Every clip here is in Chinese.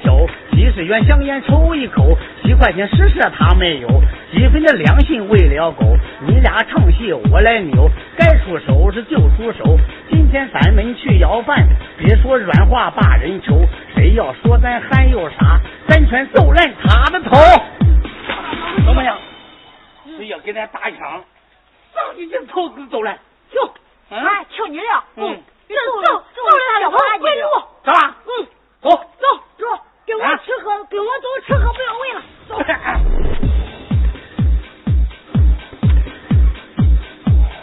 歌听一首，几十元香烟抽一口，几块钱施舍他没有，几分的良心喂了狗，你俩唱戏我来扭，该出手时就出手，今天咱们去要饭，别说软话把人求，谁要说咱还有啥，咱全揍烂他的头，怎么样？谁要给咱打枪，上去就头子走了。行，哎，听你的。嗯，走走走了，小快路。走吧。嗯，走走走，跟我吃喝，跟我走吃喝不要问了。走。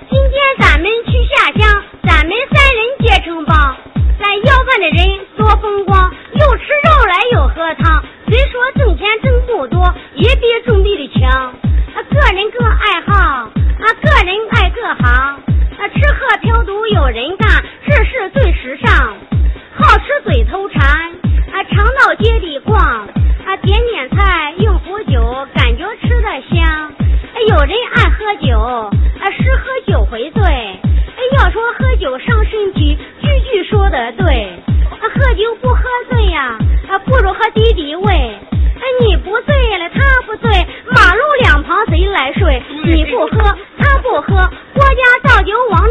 今天咱们去下乡，咱们三人结成帮。咱要饭的人多风光，又吃肉来又喝汤。虽说挣钱挣不多，也比种地的强。啊个人各爱好，啊，个人爱各行。啊，吃喝嫖赌有人干，这是最时尚。好吃嘴头馋，啊，常到街里逛，啊，点点菜用壶酒，感觉吃的香。有人爱喝酒，啊，是喝酒回醉。要说喝酒伤身体，句句说的对。喝酒不喝醉呀，啊，不如喝敌敌畏。你不醉了，他不醉，马路两旁谁来睡？你不喝，他不喝，国家造酒王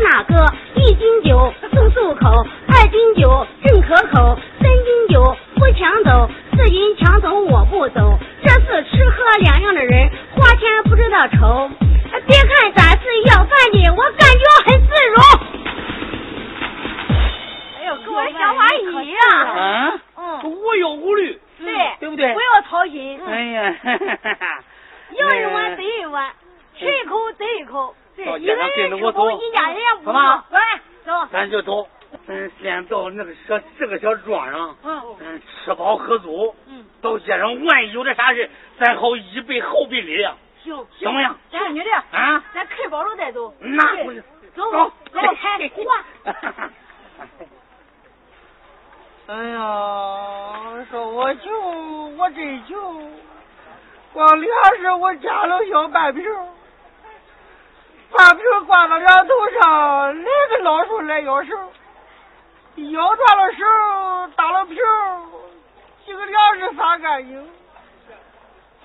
食撒干净，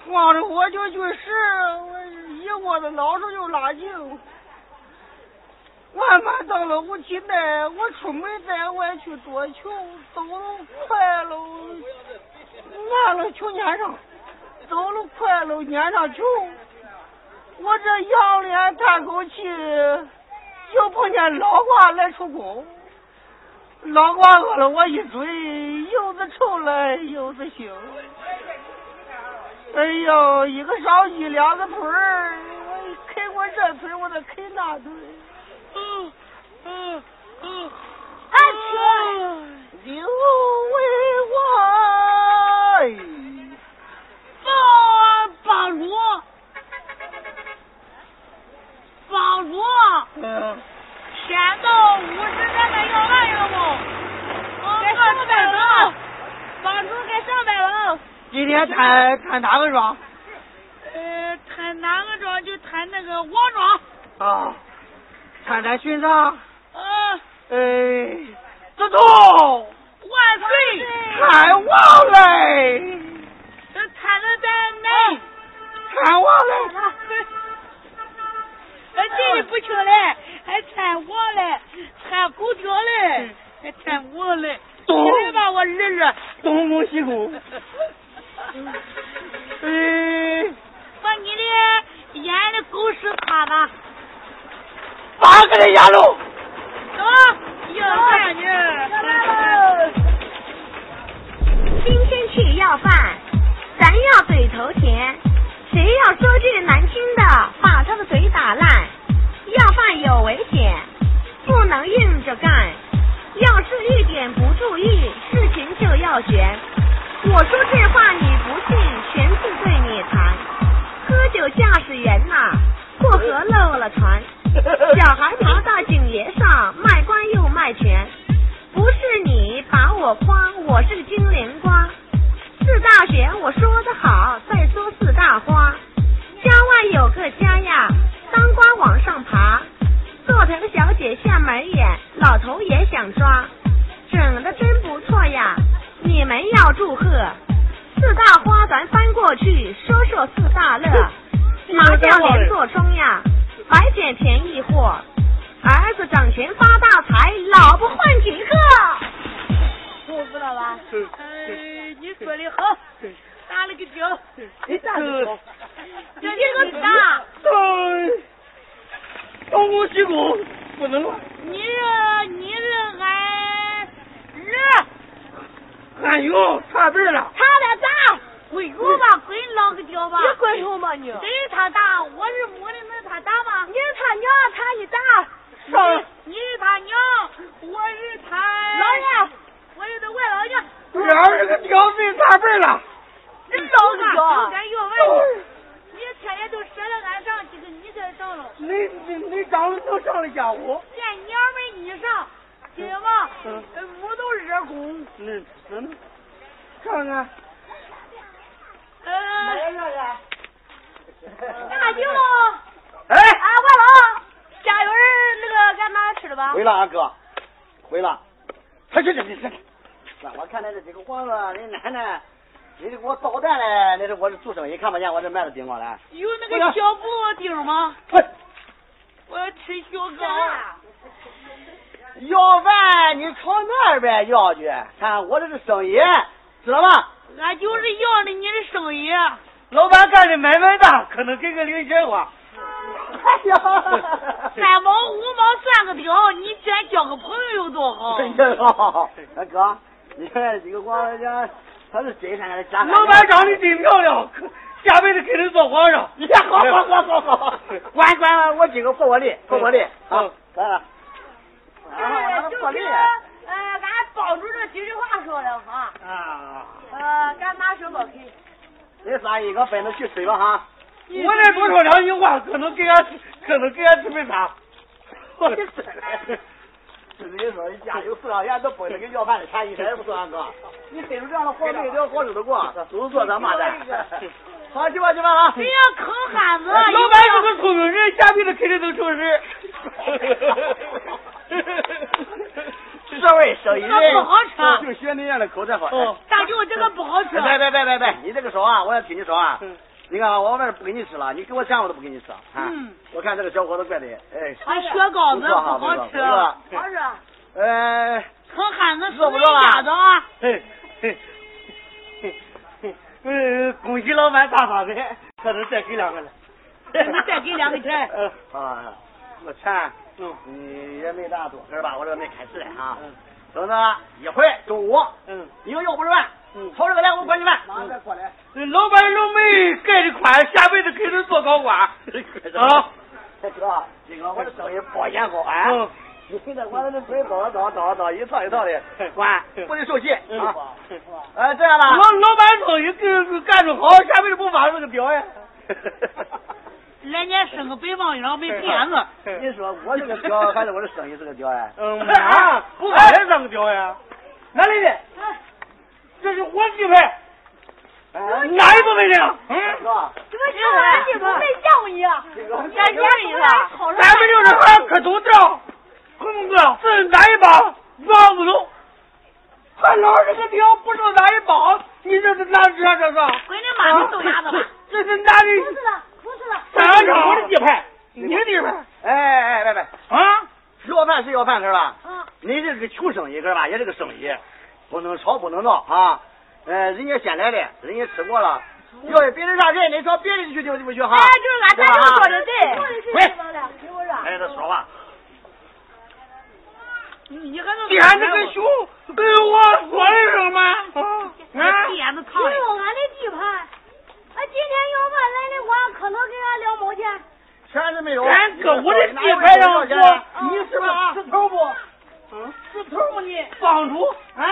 慌着我就去拾，我一窝子老鼠又拉净。晚饭到了五七代，我出门在外去捉球，走路快喽，慢了球撵上，走路快喽撵上球。我这仰脸叹口气，又碰见老瓜来出工。老瓜饿了我一嘴，又是臭来又是腥。哎呦，一个烧鸡两个腿儿，我啃过这腿，我再啃那腿。嗯嗯嗯，安全有为外，帮帮主，帮主，嗯，天到五十咱们要饭了不？该上班了，帮主该上班了。今天摊摊哪个庄？呃，摊哪个庄就摊那个王庄。啊，摊摊巡场。啊，哎，自从万岁！看王嘞，这摊的咱来。看王嘞。呃，记忆不清嘞，还参王嘞，参狗叫嘞，还掺我嘞，东来吧，我儿子。东宫西宫。哎，把你的眼的狗屎擦擦。八个人压喽。走，要饭去。今天去要饭，咱要嘴头甜。谁要说句难听的，把他的嘴打烂。要饭有危险，不能硬着干。要是一点不注意，事情就要悬。我说这话你不信，全是对你谈。喝酒驾驶员呐、过河漏了船。小孩爬到井沿上，卖官又卖权。不是你把我夸，我是金莲瓜。四大学我说的好，再说四大花。家外有个家呀，当官往上爬，坐藤小姐下门眼，老头也想抓，整的真不错呀，你们要祝贺。四大花咱翻过去，说说四大乐，麻将连坐庄呀，白捡便宜货，儿子掌权发大财，老婆换几个。我知道吧？哎，你说的好，打了个脚，你咋的？这一个大，哎，东宫西宫不能乱。你是你是俺儿哎呦，差辈儿了。他的大，滚出吧，滚老个脚吧。你滚出吧你！谁他大？我是母的，能他大吗？你是他娘，他一大。上你是他娘，我是他老爷，我是他外老娘。两人个屌最差辈儿了。你老个脚，咱要问你，你天天都舍得俺上几个，你才上了，你你你长得能上的家伙。连娘们你上，听见吗？嗯我都热宫。嗯嗯，看看。呃，那就哎，啊，外老，家有人那个俺拿吃的吧？回了，俺哥，回了。快去去去去！那我看那这几个黄子，你奶奶，你这给我捣蛋嘞！那是我这做生意，看不见我这卖的顶光嘞。有那个小布丁吗？我要吃小糕。要饭你朝那边要去，看我这是生意，知道吗？俺就是要的你的生意。老板干的买卖大，可能给个零钱花。哎呀，三毛五毛算个屌，你居然交个朋友有多好？哎呀，大哥，你看这个光他是真山还是假山？老板长得真漂亮，下辈子给人做皇上。你好好好好好，管管我今个破我力，破我力，好，来了。就是。呃，俺帮助这几句话说的哈，啊，呃，咱拿手包去。你仨一个分着去吃吧哈。我这多说两句话，可能给俺，可能给俺姊妹仨。我这是，这跟你说，家有四两钱都分着给要饭的钱，一点也不算哥。你分出这样的好日子，好日子过，都是做咱妈的。好，去吧去吧啊！不要坑汉子。老板是个聪明人，下辈子肯定能成事。社会生意人这不好吃就学那样的口才好。哦大舅这个不好吃。别别别别别，你这个说啊，我要听你说啊嗯。你看啊，我这不给你吃了，你给我钱我都不给你吃啊。嗯我看这个小伙子怪的，哎，这雪糕子不好吃，好吃。呃，坑汉子吃不着了家子啊！嘿嘿嘿嘿，嗯，恭喜老板大发财，可能再给两个了。你再给两个钱。嗯 啊，我钱，嗯你也没大多，是吧？我这没开市来啊。嗯等着一会中午，嗯，你有要不是饭，嗯炒这个来我管你饭。马上再过来。老板老妹盖的宽，下辈子给人做高官。啊，这哥，这个我的生意保险好啊。嗯你现在我这嘴叨叨叨叨一套一套的，管不得受气嗯啊。哎，这样老吧。老板生意给干着好，下辈子不发这个表呀。来年生个北方秧没辫子。你说我这个屌还是我的生意是个屌哎？嗯，啊，不发也当个表呀？哪里的？这是我鸡排，哎哪一部分的？嗯，哥，这个小玩意都没见过你，这个见见你了。咱们就是俺可都掉，红哥是哪一帮王子龙？还老这个屌不知道哪一帮？你这是哪这这是？滚你妈的豆芽子吧！这是哪里？了。三场我的地盘，你的地盘。哎哎哎，别别啊！要饭是要饭，是吧？嗯。你这个穷生意，是吧？也是个生意，不能吵，不能闹啊！呃，人家先来的，人家吃过了。要是别人让人，你找别人去就不去哈。哎，就是俺咱就说的对。喂。哎，他说吧。你你还能点这个熊跟我说一声吗？啊！点子烫。有俺的地盘，俺今天要饭来的话，可能给俺两毛钱。钱是没有。俺搁我的地盘上说，你是不是石头不？嗯，石头不你帮主啊？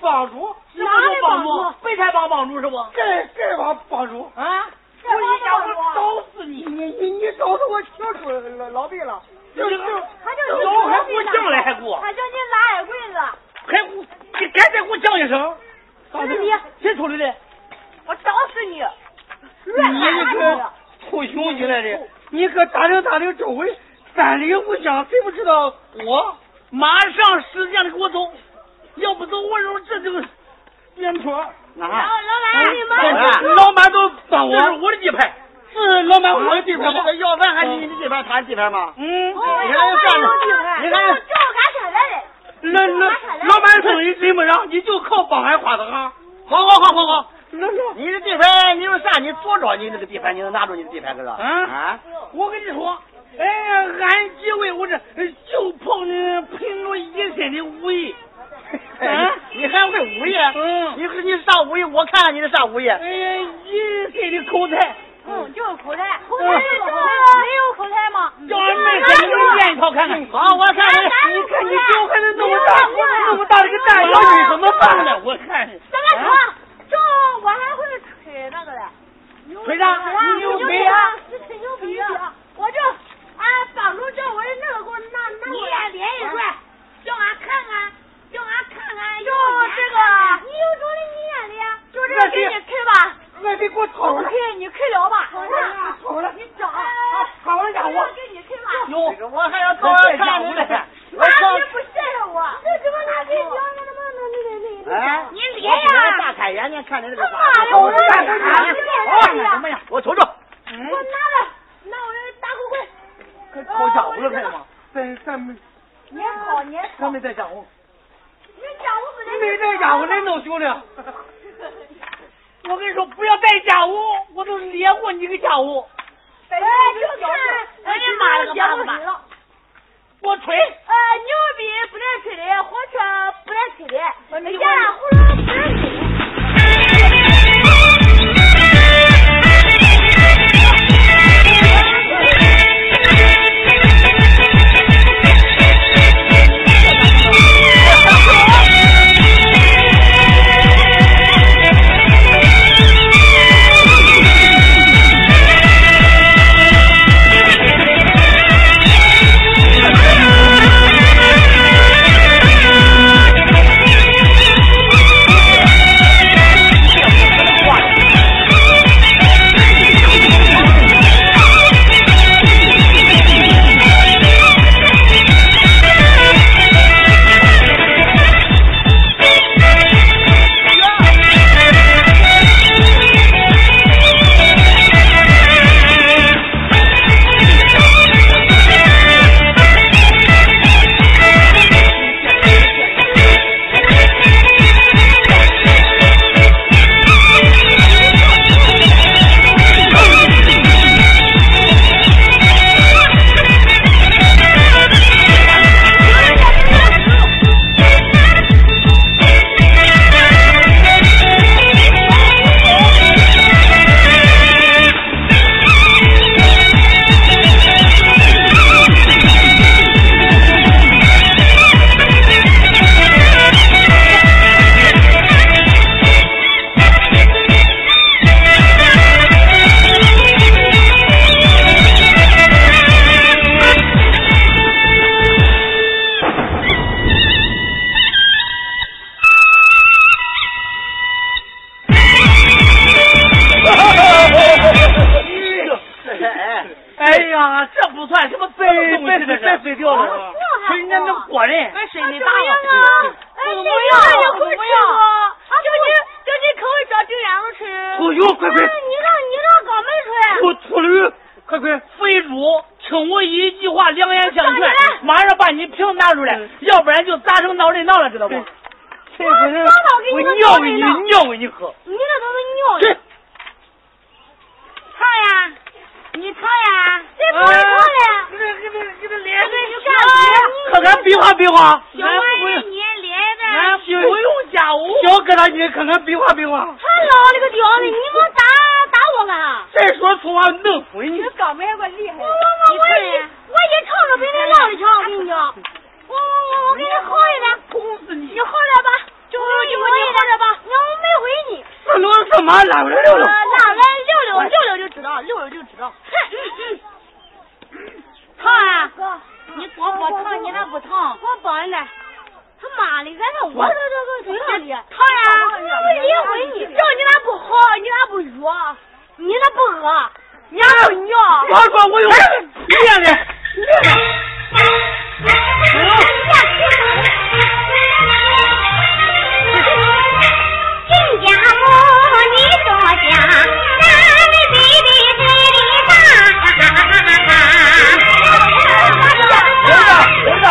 帮主？哪里帮主？白菜帮帮主是不？这这帮帮主啊！我一下我找死你！你你你找死我瞧出老老辈了。就就他叫你老还给我犟来还给我。他叫你拉二棍子。还给你赶紧给我讲一声。是你谁出来的？我找死你！你这个臭熊进来的！你可打听打听周围三里五乡，谁不知道我？马上使劲的给我走，要不走我说这就变错。啊！老板，老板老板都帮我，这是我的地盘，是老板我的地盘。这个要饭还你的地盘，他的地盘吗？嗯。你看人干的，你看人。叫俺下来的。那那老板生意真不让，你就靠帮俺花子行。好好好好好。那那你的地盘，你有啥？你多找你那个地盘，你能拿住你的地盘，可是？啊啊！我跟你说，哎呀，俺几位我这就碰你凭着一身的武艺。啊！你还会武艺？嗯。你你啥武艺？我看看你是啥武艺？哎呀，一身的口才。嗯，就是口才。口才是没有口才吗？叫俺妹给你练一套看看。好，我看看。你看你脚还能那么大，那么大的个蛋腰，你怎么办呢？我看。怎么说？就我还会吹那个嘞。吹啥？你牛逼啊！是吹牛逼啊！我就俺帮助叫我的那个给我拿拿过来。你练一转，叫俺看看，叫俺看看。就这个。你有种的你练的呀？就这个给你开吧。给我掏了。开，你开了吧。掏了，掏了。你找。掏了家伙。给你开吧。有。我还要掏看你呢。那你不谢谢我？这怎么拿给你？那怎么能那那那？哎。你练呀。大开眼睛看你这个。妈的，我看看你。什么呀？我瞅瞅。我拿了，拿我的大狗棍。可烤饺子了，看见吗？在咱们。年烤你。咱没在家伙。成脑震荡了，知道不？这不是我尿给你，尿给你喝。你那都是尿。烫呀，你烫呀，这不会烫的。给他给他给他脸上，看看比划比划。小玩意你脸的。不用加我。小疙瘩，你看看比划比划。他老了个屌的，你们打打我干啥？再说粗话弄死你。这刚妹怪厉害。我我我我一我一唱着比你老的强，我跟你讲。我我我我给你好一点。捅死你！你好点吧，就就你好点吧。你我没回你。那弄什么？拉过来溜溜。拉来溜溜，溜溜就知道，溜溜就知道。烫啊！哥，你光说烫，你咋不烫？我帮你来。他妈的，俺这我这这这这里烫呀！我理会你，叫你咋不好？你咋不约？你咋不饿？你咋不尿？我说我有练亲家母你坐比比大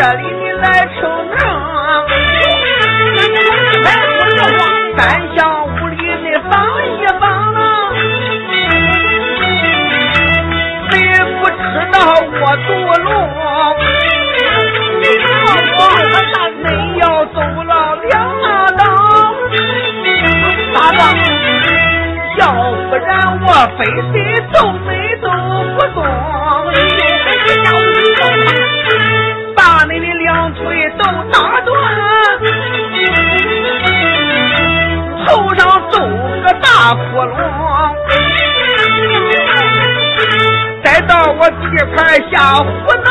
这里你来逞能，来三乡五里你帮一帮，谁不知道我独龙？我，你要走了两道，咋的？要不然我非得走没走不动。大窟窿，再到我地盘下胡闹，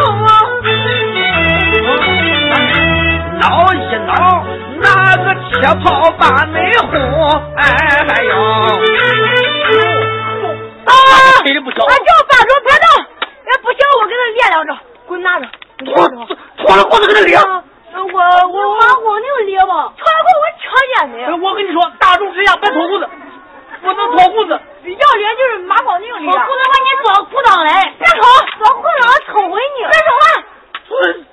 闹一闹，拿个铁炮把你轰，哎呦！啊！谁的不小？俺叫霸主别动，哎不行，我给他练两招，滚拿着。脱脱了裤子给他练。我我马光能练吗？脱了裤我瞧见你。我跟你说，大众之下别脱裤子，不能脱裤子。要脸就是马光能练。脱裤子把你装裤裆来，别脱，装裤裆抽回你。别抽了。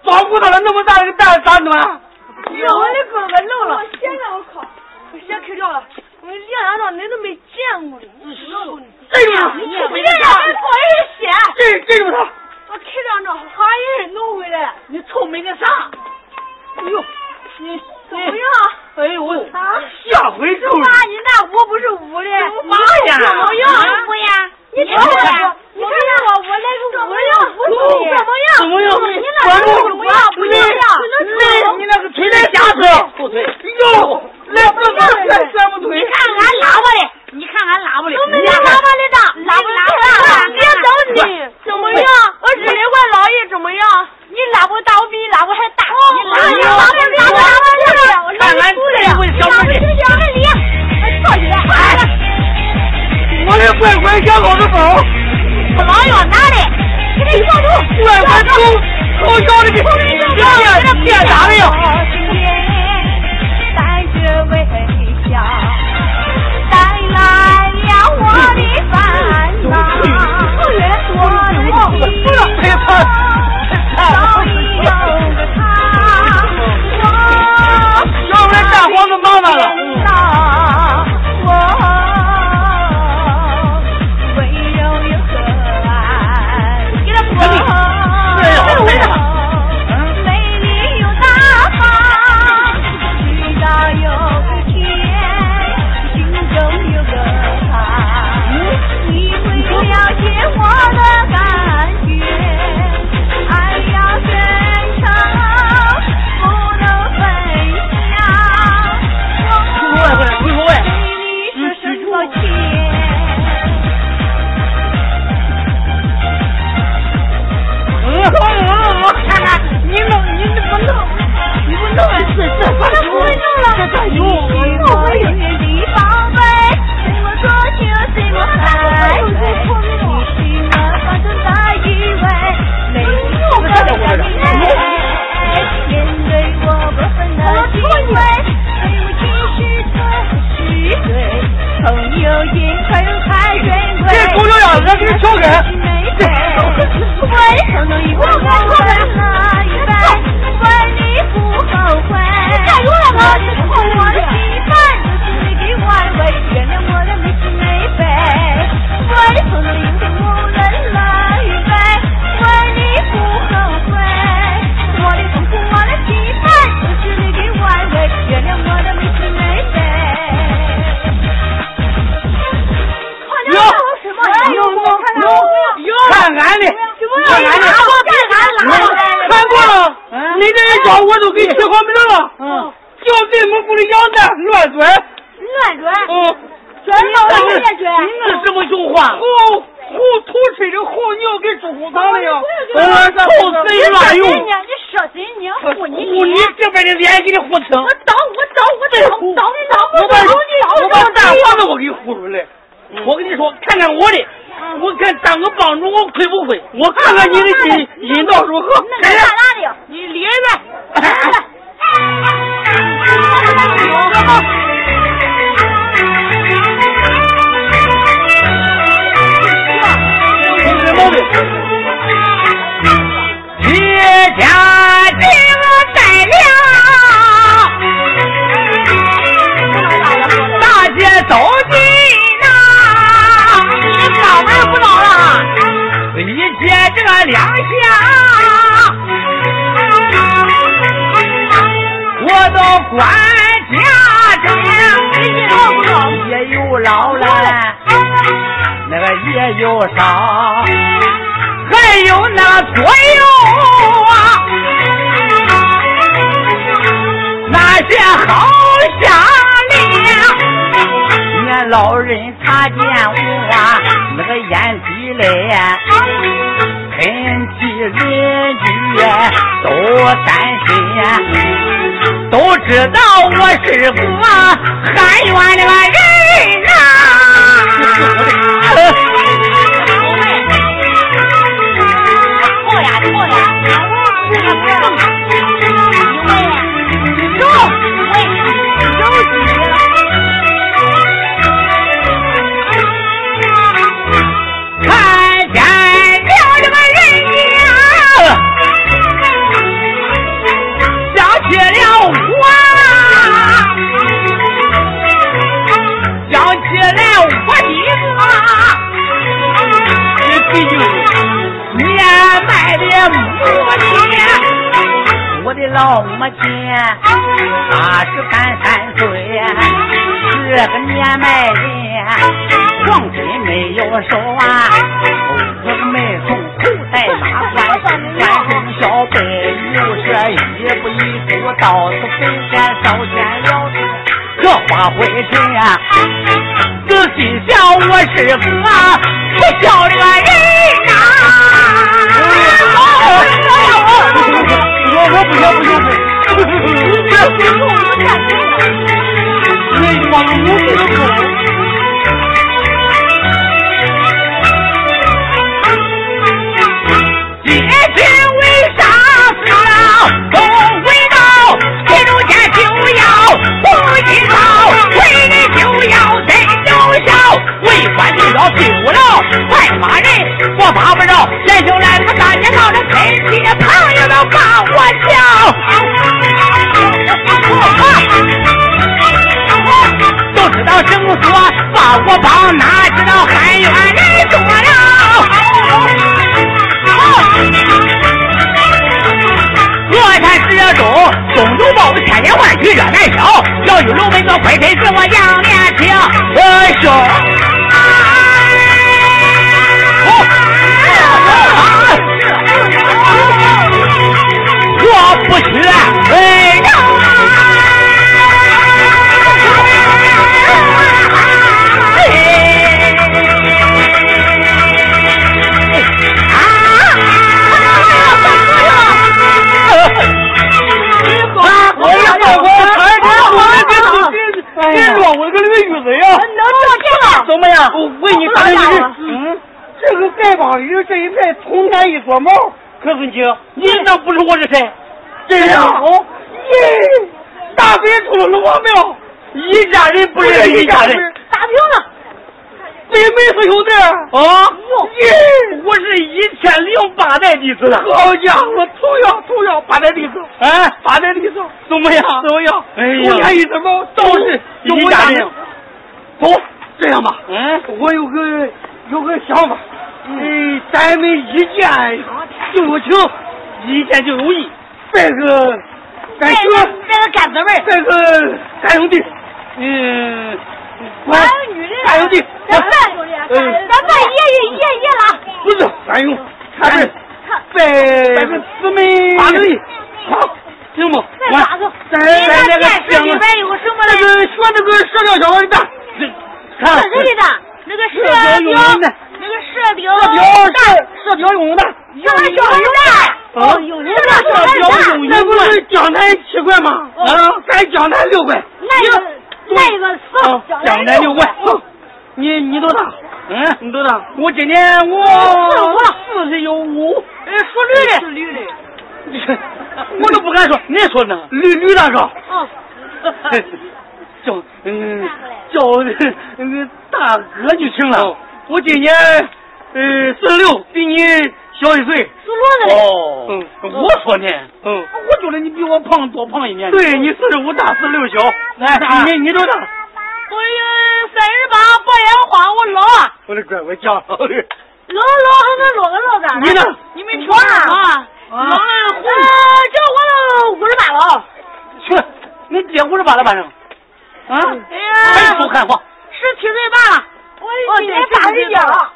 装裤裆了那么大一个蛋啥子嘛？我的哥哥漏了。现在我靠，我鞋开掉了。我练两招，恁都没见过的。这个，你练两招脱的是鞋。这这就是他。我开两招，好让人弄回来。你臭美个啥？哎呦，你怎么样？哎呦喂！啊，下回就。妈，你那屋不是屋的，妈呀！怎么样？屋呀？你瞅瞅，你看看我，我那个舞样怎么样？怎么样？你那个怎么样？不一样。你那个腿在瞎扯，后腿。哟，来这个旋旋不腿。你看俺喇叭的，你看俺喇叭的。都没喇叭的大，喇叭大，别着急。怎么样？我日里我老爷怎么样？你喇叭大，我比你喇叭还大。你喇叭喇叭喇叭喇叭大，我看俺这位小妹弟。小妹弟，坐起来。我的乖乖小狗子包，不老远拿的。乖乖狗，狗小的比变变啥的呀？也有伤，还有那左右啊，那些好下脸，年老人看见我啊，那个眼滴泪，亲戚邻居都担心，都知道我是个汉元的个人 老母亲八十干三岁，是个年迈人，黄金没有收啊，我没从口袋拿关关中小辈，又是一步一步到此坟前烧钱了，这花灰尘呀，仔细想我是个不孝的。人呐。我我不要不要不，你往我这个走。今天为啥死了？不回到这中间就要红衣裳，为人就要真有效，为官就要对不了，快骂人我骂不着，人就来他大街上的亲戚朋友都把我叫，都知道绳索把我绑，哪知道汉冤人多了。河山石中，东有豹子，千言万语越难消。要有龙门个快腿是我杨年轻，兄。我好家伙，同样同样八代弟子，哎，八代弟子怎么样？怎么样？哎呀，从天一撮毛，都是一家人。走，这样吧，嗯，我有个有个想法，嗯，咱们一见就有情，一见就有义。拜个，干兄，拜个干姊妹，拜个干兄弟，嗯，干女人，干兄弟，咱办兄弟，咱办爷爷爷爷了。不是，干兄，看这，再咱们姊妹八个人，好，行不？再八个，咱咱那个电视里边有什么那个学那个射雕小的蛋，看谁的蛋？那个射雕，那个射雕，射雕蛋，射雕用的蛋，射雕蛋。哦，有人那叫标用，那不是江南七块吗？啊，咱江南六块。那个那个是江南六块。你你多大？嗯，你多大？我今年我四十有五。哎，属驴的。属驴的。我都不敢说，你说呢？驴驴大哥。哦。叫嗯叫那个 大哥就行了。我今年呃四十六，比你。小一岁，属骡子的。哦，嗯，我说呢，嗯，我觉得你比我胖多胖一年。对你四十五大，四十六小。来，你你多大？我三十八，白眼花，我老啊。我的乖，我讲老老老还能老个老干你呢？你没听啊？老了红。这我五十八了。去，你爹五十八了，反正。啊？哎呀。还说看话。十七岁半了。我今天八十一了。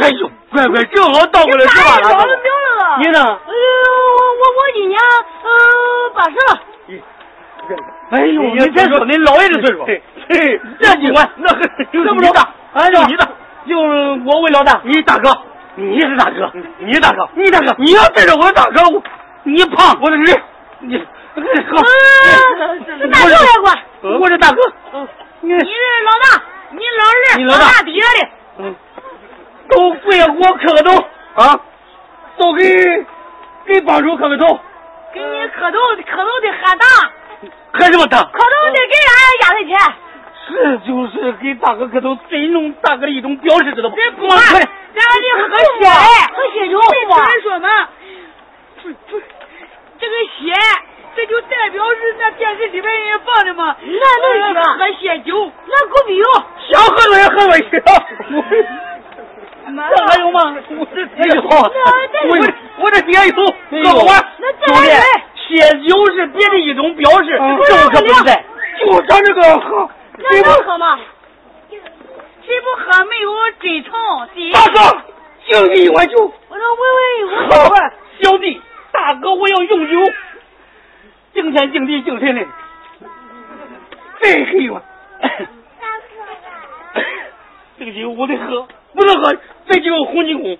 哎呦，乖乖，正好倒过来十八了。你呢？哎呦，我我今年呃八十了。哎呦，你别说您老爷的岁数，嘿，这 你管那 这么着大，哎，就你大，就我为老大，你大哥，你是大哥，你大哥，你大哥，你要带着我大哥，你胖，我的人，你好，是大舅也管，我是大哥，你是老大，你老二，你老大底下的，嗯，都跪我磕个头啊，都给给帮主磕个头，给你磕头，磕头的喊大。磕什么大？磕头得给俺压岁钱。是就是给大哥磕头，尊重大哥的一种表示，知道不？这不俺的喝血，喝血酒。人说嘛，不不，这个血，这就代表是那电视里边人放的嘛。那能行？喝血酒，那狗逼哟！想喝多也喝多些。这还有吗？我这哎呦，我我这爹有，喝不完。兄弟。血酒是别的一种表示，这可不在，就咱这个喝，谁不喝吗？谁不喝没有真诚。大哥，敬你一碗酒。我说喂喂，我好，小弟，大哥，我要用酒，敬天敬地敬神灵，再喝一碗。这个酒我得喝，不能喝，再敬洪金公。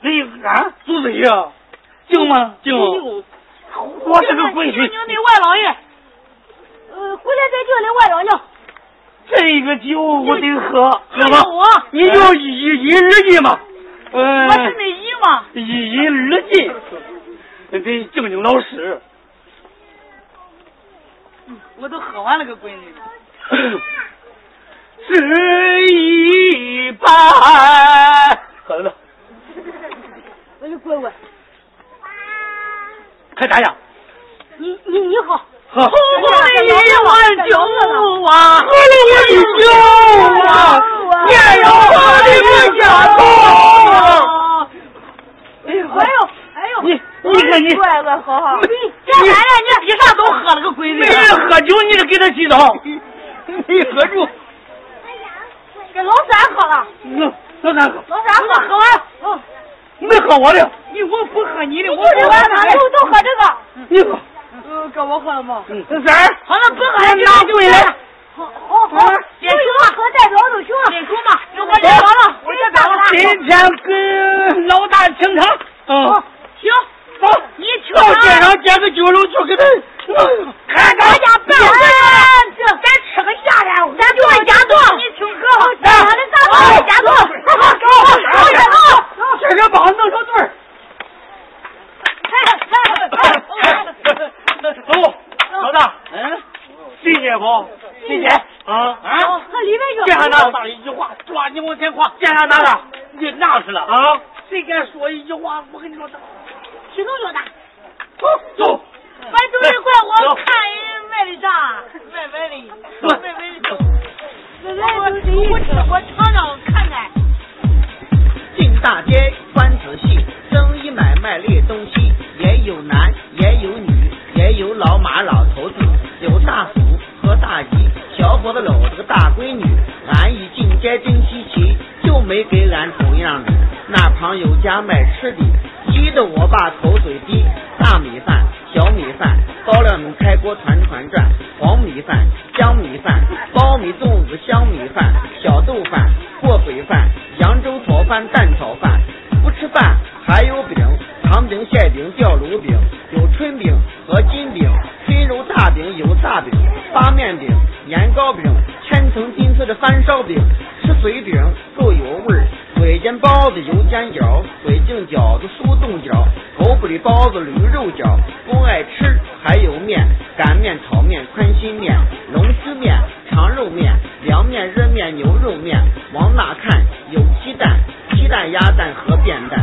哎啊，祖师爷，敬吗？敬。我是个闺女，你的外老爷，呃，回来再叫你外老娘。这个酒我得喝，喝吧。我，你就一饮而尽嘛。嗯。我是那饮嘛。一饮而尽，得敬敬老师。我都喝完了个闺女。是一半。喝了。我就乖乖。快打呀！你你你好，喝了一碗酒啊，喝了一酒啊，也要喝的不下头。哎呦哎呦哎呦！你你看你乖乖好好，你你比啥都喝了个鬼子。没人喝酒，你得给他洗澡。没喝住。给老三喝了。老，老三喝。老三喝喝完。嗯。没喝我的，你我不喝你的，我喝完他都都喝这个。你喝，呃，哥我喝了吗？嗯，三儿，好了，不喝了，拿回来。好，好，好，结束嘛，喝代表就行了。结束嘛，我先走了，我先走了。今天跟老大清场。嗯，行，走，你去到街上捡个酒楼去给他。看咱家办完，这咱吃个下来，咱就来家做。你听哥，咱的大伙家做。走，走，走。这个帮弄上对儿。走，老大，嗯，谢谢不？谢谢啊啊！和里边就。见上老大一句话，抓你往前夸。见上哪个？你那是了啊！谁敢说一句话，我跟你说的。体重越大。走走。反正一会我看人卖的啥，卖卖的，卖卖的。我我我尝尝看看。进大街观仔细，生意买卖列东西，也有男也有女，也有老马老头子，有大叔和大姨，小伙子搂着个大闺女。俺一进街真稀奇，就没给俺同样的。那旁有家卖吃的，逼得我把口水滴。大米饭。小米饭，高粱米开锅团团转；黄米饭、江米饭、苞米粽子、香米饭、小豆饭、过水饭、扬州炒饭、蛋炒饭。不吃饭还有饼，糖饼、馅饼、吊炉饼，有春饼和金饼，春揉大饼、油炸饼、发面饼、年糕饼、千层金色的翻烧饼。水，煎包子油煎饺，水晶饺子酥冻饺，狗不理包子驴肉饺。不爱吃还有面，擀面、炒面、宽心面、龙须面、长肉面、凉面、热面、牛肉面。往哪看有鸡蛋，鸡蛋鸭蛋和便蛋，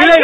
Dile,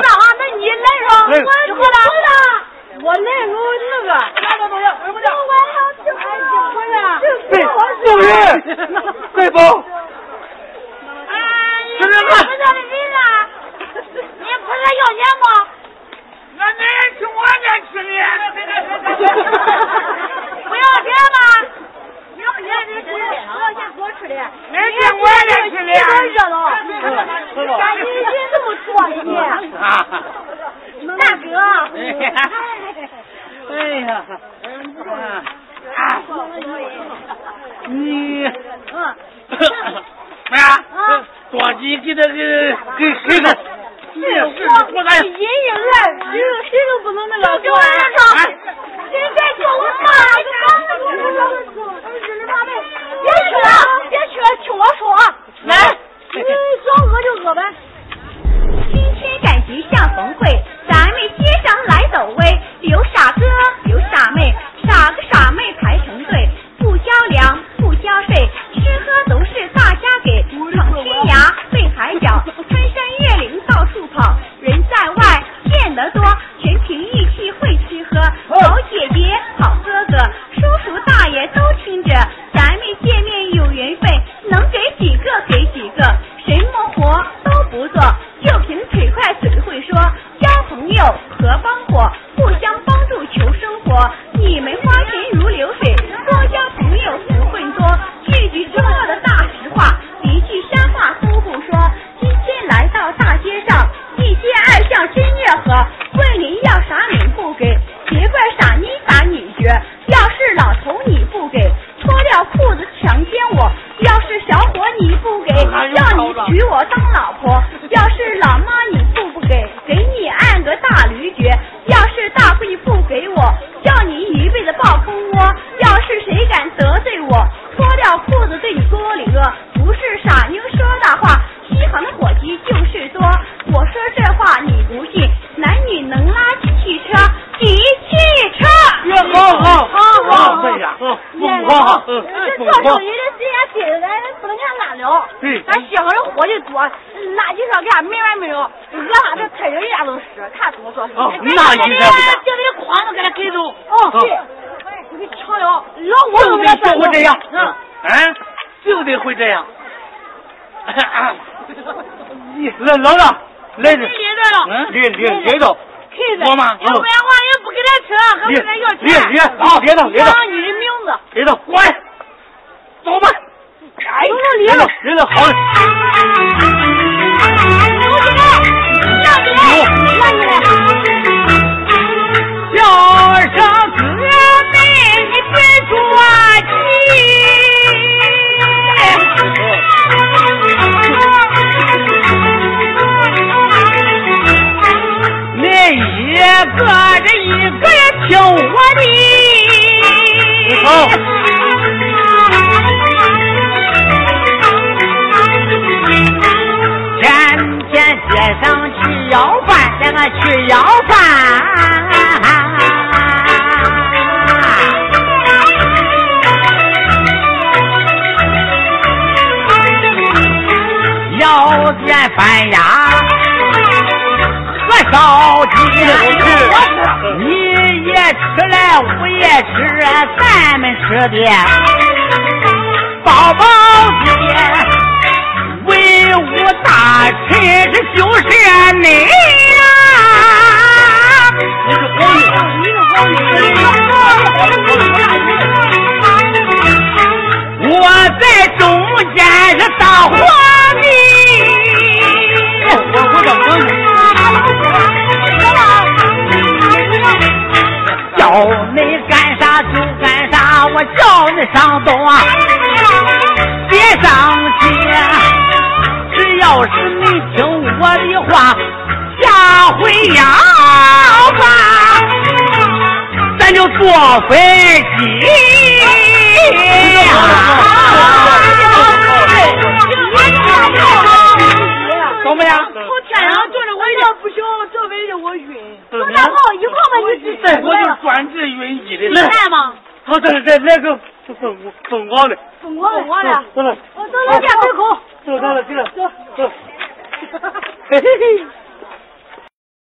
那你这就得筐子给他给走。哦，对，你给抢了，老我就得就会这样，嗯，嗯，就得会这样。你老老大来着，你领着了，嗯，领领领着，看着，我吗？要不然话也不给他吃，还领问他要领领，钱。啊，别动别动叫你的名字。别动，滚，走吧。哎，领着领着，好嘞。叫声哥们，你别着急，你街上去要饭，那个去要饭。要点饭呀，和烧鸡，你也吃来，我也吃，咱们吃的饱饱的。威武大臣，这就是你呀！你是皇帝，你是皇帝，我在中间是大皇帝。叫你干啥就干啥，我叫你上东啊，别上街。只要是你听我的话，下回要吧，咱就坐飞机。怎么样？上坐着我要不行，这玩意我晕。一块吧，你自己，我就专治晕机的。你来吗？好，再来来个疯疯狂的。疯狂的。走了，我走到家门口。走到了，去了，走走。嘿嘿嘿。